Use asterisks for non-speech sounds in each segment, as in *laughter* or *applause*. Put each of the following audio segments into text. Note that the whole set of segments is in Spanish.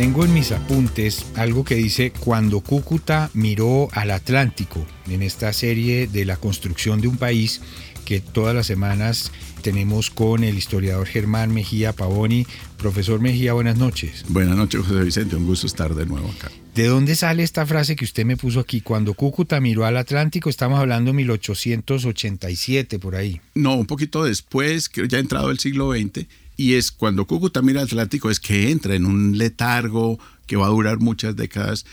Tengo en mis apuntes algo que dice cuando Cúcuta miró al Atlántico en esta serie de la construcción de un país que todas las semanas tenemos con el historiador Germán Mejía Pavoni. Profesor Mejía, buenas noches. Buenas noches, José Vicente. Un gusto estar de nuevo acá. ¿De dónde sale esta frase que usted me puso aquí? Cuando Cúcuta miró al Atlántico, estamos hablando 1887 por ahí. No, un poquito después, que ya ha entrado el siglo XX, y es cuando Cúcuta mira Atlántico, es que entra en un letargo que va a durar muchas décadas,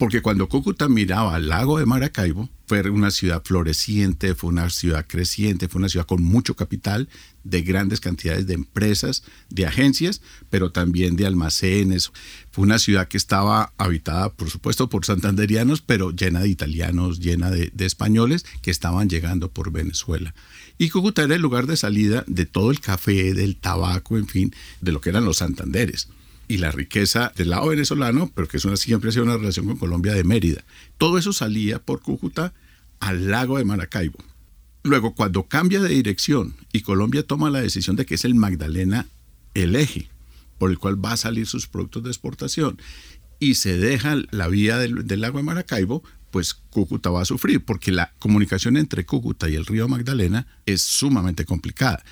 porque cuando Cúcuta miraba al lago de Maracaibo, fue una ciudad floreciente, fue una ciudad creciente, fue una ciudad con mucho capital, de grandes cantidades de empresas, de agencias, pero también de almacenes. Fue una ciudad que estaba habitada, por supuesto, por santanderianos, pero llena de italianos, llena de, españoles que estaban llegando por Venezuela. Y Cúcuta era el lugar de salida de todo el café, del tabaco, en fin, de lo que eran los Santanderes y la riqueza del lado venezolano, pero que es una, siempre ha sido una relación con Colombia de Mérida. Todo eso salía por Cúcuta al lago de Maracaibo. Luego, cuando cambia de dirección y Colombia toma la decisión de que es el Magdalena el eje por el cual va a salir sus productos de exportación y se deja la vía del, del lago de Maracaibo, pues Cúcuta va a sufrir, porque la comunicación entre Cúcuta y el río Magdalena es sumamente complicada.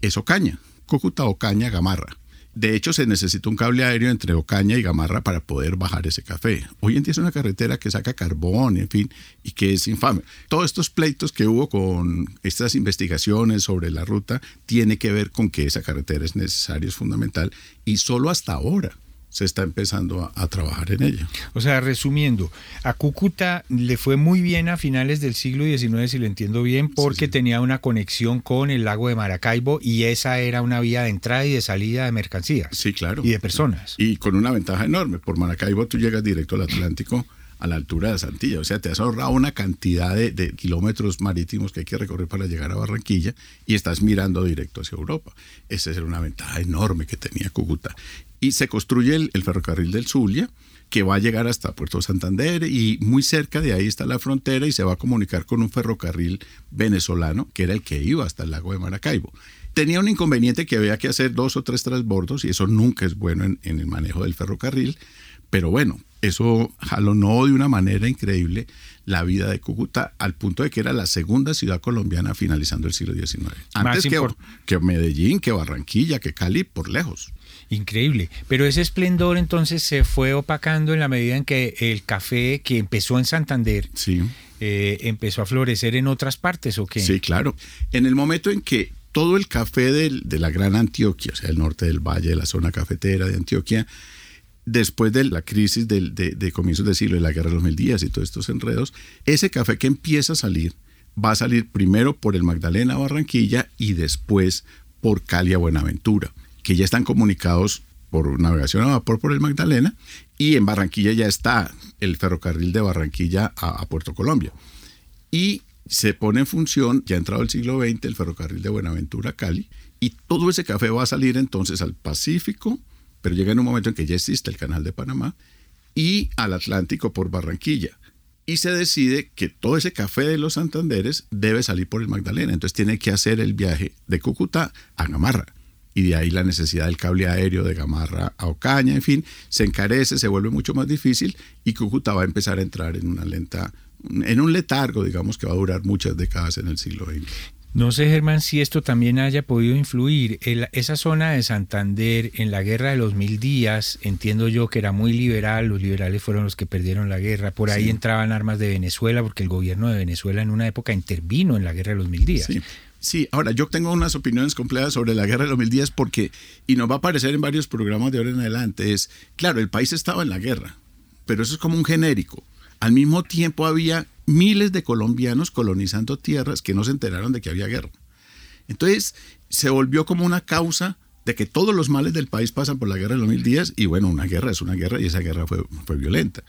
Es Ocaña, Cúcuta, Ocaña, Gamarra. De hecho, se necesita un cable aéreo entre Ocaña y Gamarra para poder bajar ese café. Hoy en día es una carretera que saca carbón, en fin, y que es infame. Todos estos pleitos que hubo con estas investigaciones sobre la ruta tiene que ver con que esa carretera es necesaria, es fundamental, y solo hasta ahora se está empezando a, a, trabajar en ella. O sea, resumiendo, a Cúcuta le fue muy bien a finales del siglo XIX, si lo entiendo bien, porque sí, sí. tenía una conexión con el lago de Maracaibo y esa era una vía de entrada y de salida de mercancías. Sí, claro. Y de personas. Y con una ventaja enorme. Por Maracaibo tú llegas directo al Atlántico a la altura de Santilla. O sea, te has ahorrado una cantidad de, kilómetros marítimos que hay que recorrer para llegar a Barranquilla y estás mirando directo hacia Europa. Esa era una ventaja enorme que tenía Cúcuta. Y se construye el, ferrocarril del Zulia, que va a llegar hasta Puerto Santander y muy cerca de ahí está la frontera y se va a comunicar con un ferrocarril venezolano, que era el que iba hasta el lago de Maracaibo. Tenía un inconveniente que había que hacer dos o tres transbordos y eso nunca es bueno en, en el manejo del ferrocarril, pero bueno, eso jalonó de una manera increíble la vida de Cúcuta al punto de que era la segunda ciudad colombiana finalizando el siglo XIX. Antes que, que, Medellín, que Barranquilla, que Cali, por lejos. Increíble. Pero ese esplendor entonces se fue opacando en la medida en que el café que empezó en Santander sí. eh, empezó a florecer en otras partes, ¿o qué? Sí, claro. En el momento en que todo el café de, de la gran Antioquia, o sea, el norte del valle, de la zona cafetera de Antioquia, después de la crisis de, de, de, comienzos del siglo, de la guerra de los mil días y todos estos enredos, ese café que empieza a salir va a salir primero por el Magdalena Barranquilla y después por Cali a Buenaventura, que ya están comunicados por navegación a vapor por el Magdalena y en Barranquilla ya está el ferrocarril de Barranquilla a, a Puerto Colombia. Y se pone en función, ya ha entrado el siglo XX, el ferrocarril de Buenaventura a Cali y todo ese café va a salir entonces al Pacífico, pero llega en un momento en que ya existe el canal de Panamá y al Atlántico por Barranquilla. Y se decide que todo ese café de los Santanderes debe salir por el Magdalena. Entonces tiene que hacer el viaje de Cúcuta a Gamarra. Y de ahí la necesidad del cable aéreo de Gamarra a Ocaña, en fin, se encarece, se vuelve mucho más difícil y Cúcuta va a empezar a entrar en una lenta, en un letargo, digamos, que va a durar muchas décadas en el siglo XX. No sé, Germán, si esto también haya podido influir. El, esa zona de Santander en la guerra de los mil días, entiendo yo que era muy liberal, los liberales fueron los que perdieron la guerra. Por ahí sí. entraban armas de Venezuela, porque el gobierno de Venezuela en una época intervino en la guerra de los mil días. Sí. Sí, ahora yo tengo unas opiniones completas sobre la guerra de los mil días porque, y nos va a aparecer en varios programas de ahora en adelante, es, claro, el país estaba en la guerra, pero eso es como un genérico. Al mismo tiempo había miles de colombianos colonizando tierras que no se enteraron de que había guerra. Entonces se volvió como una causa de que todos los males del país pasan por la guerra de los mil días y bueno, una guerra es una guerra y esa guerra fue, fue violenta.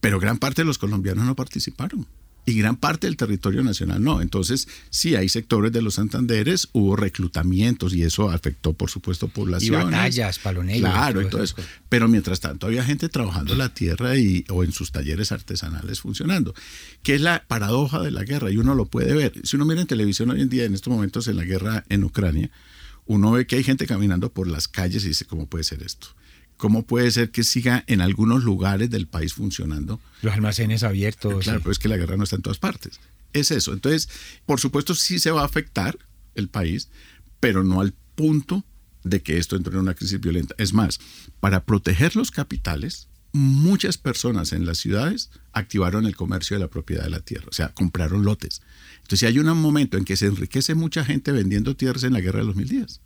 Pero gran parte de los colombianos no participaron y gran parte del territorio nacional no. Entonces, sí, hay sectores de los Santanderes, hubo reclutamientos y eso afectó, por supuesto, poblaciones. Y batallas, palonellos. Claro, entonces, pero mientras tanto había gente trabajando la tierra y, o en sus talleres artesanales funcionando, que es la paradoja de la guerra y uno lo puede ver. Si uno mira en televisión hoy en día, en estos momentos en la guerra en Ucrania, uno ve que hay gente caminando por las calles y dice, ¿cómo puede ser esto? ¿Cómo puede ser que siga en algunos lugares del país funcionando? Los almacenes abiertos. Claro, pero es que la guerra no está en todas partes. Es eso. Entonces, por supuesto, sí se va a afectar el país, pero no al punto de que esto entre en una crisis violenta. Es más, para proteger los capitales, muchas personas en las ciudades activaron el comercio de la propiedad de la tierra, o sea, compraron lotes. Entonces hay un momento en que se enriquece mucha gente vendiendo tierras en la guerra de los mil días.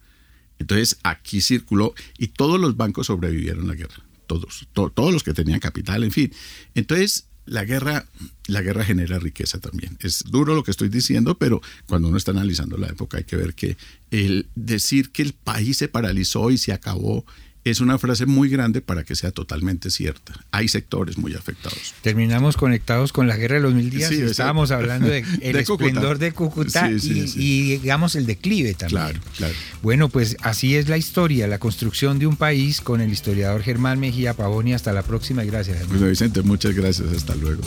Entonces aquí circuló y todos los bancos sobrevivieron la guerra, todos, todos los que tenían capital, en fin. Entonces la guerra, la guerra genera riqueza también. Es duro lo que estoy diciendo, pero cuando uno está analizando la época hay que ver que el decir que el país se paralizó y se acabó es una frase muy grande para que sea totalmente cierta. Hay sectores muy afectados. Terminamos conectados con la guerra de los mil días. Estábamos hablando del de *laughs* esplendor de Cúcuta y, digamos el declive también. Claro, claro. Bueno, pues así es la historia, la construcción de un país con el historiador Germán Mejía Pavoni. Hasta la próxima y gracias. Bueno, Vicente, muchas gracias. Hasta luego.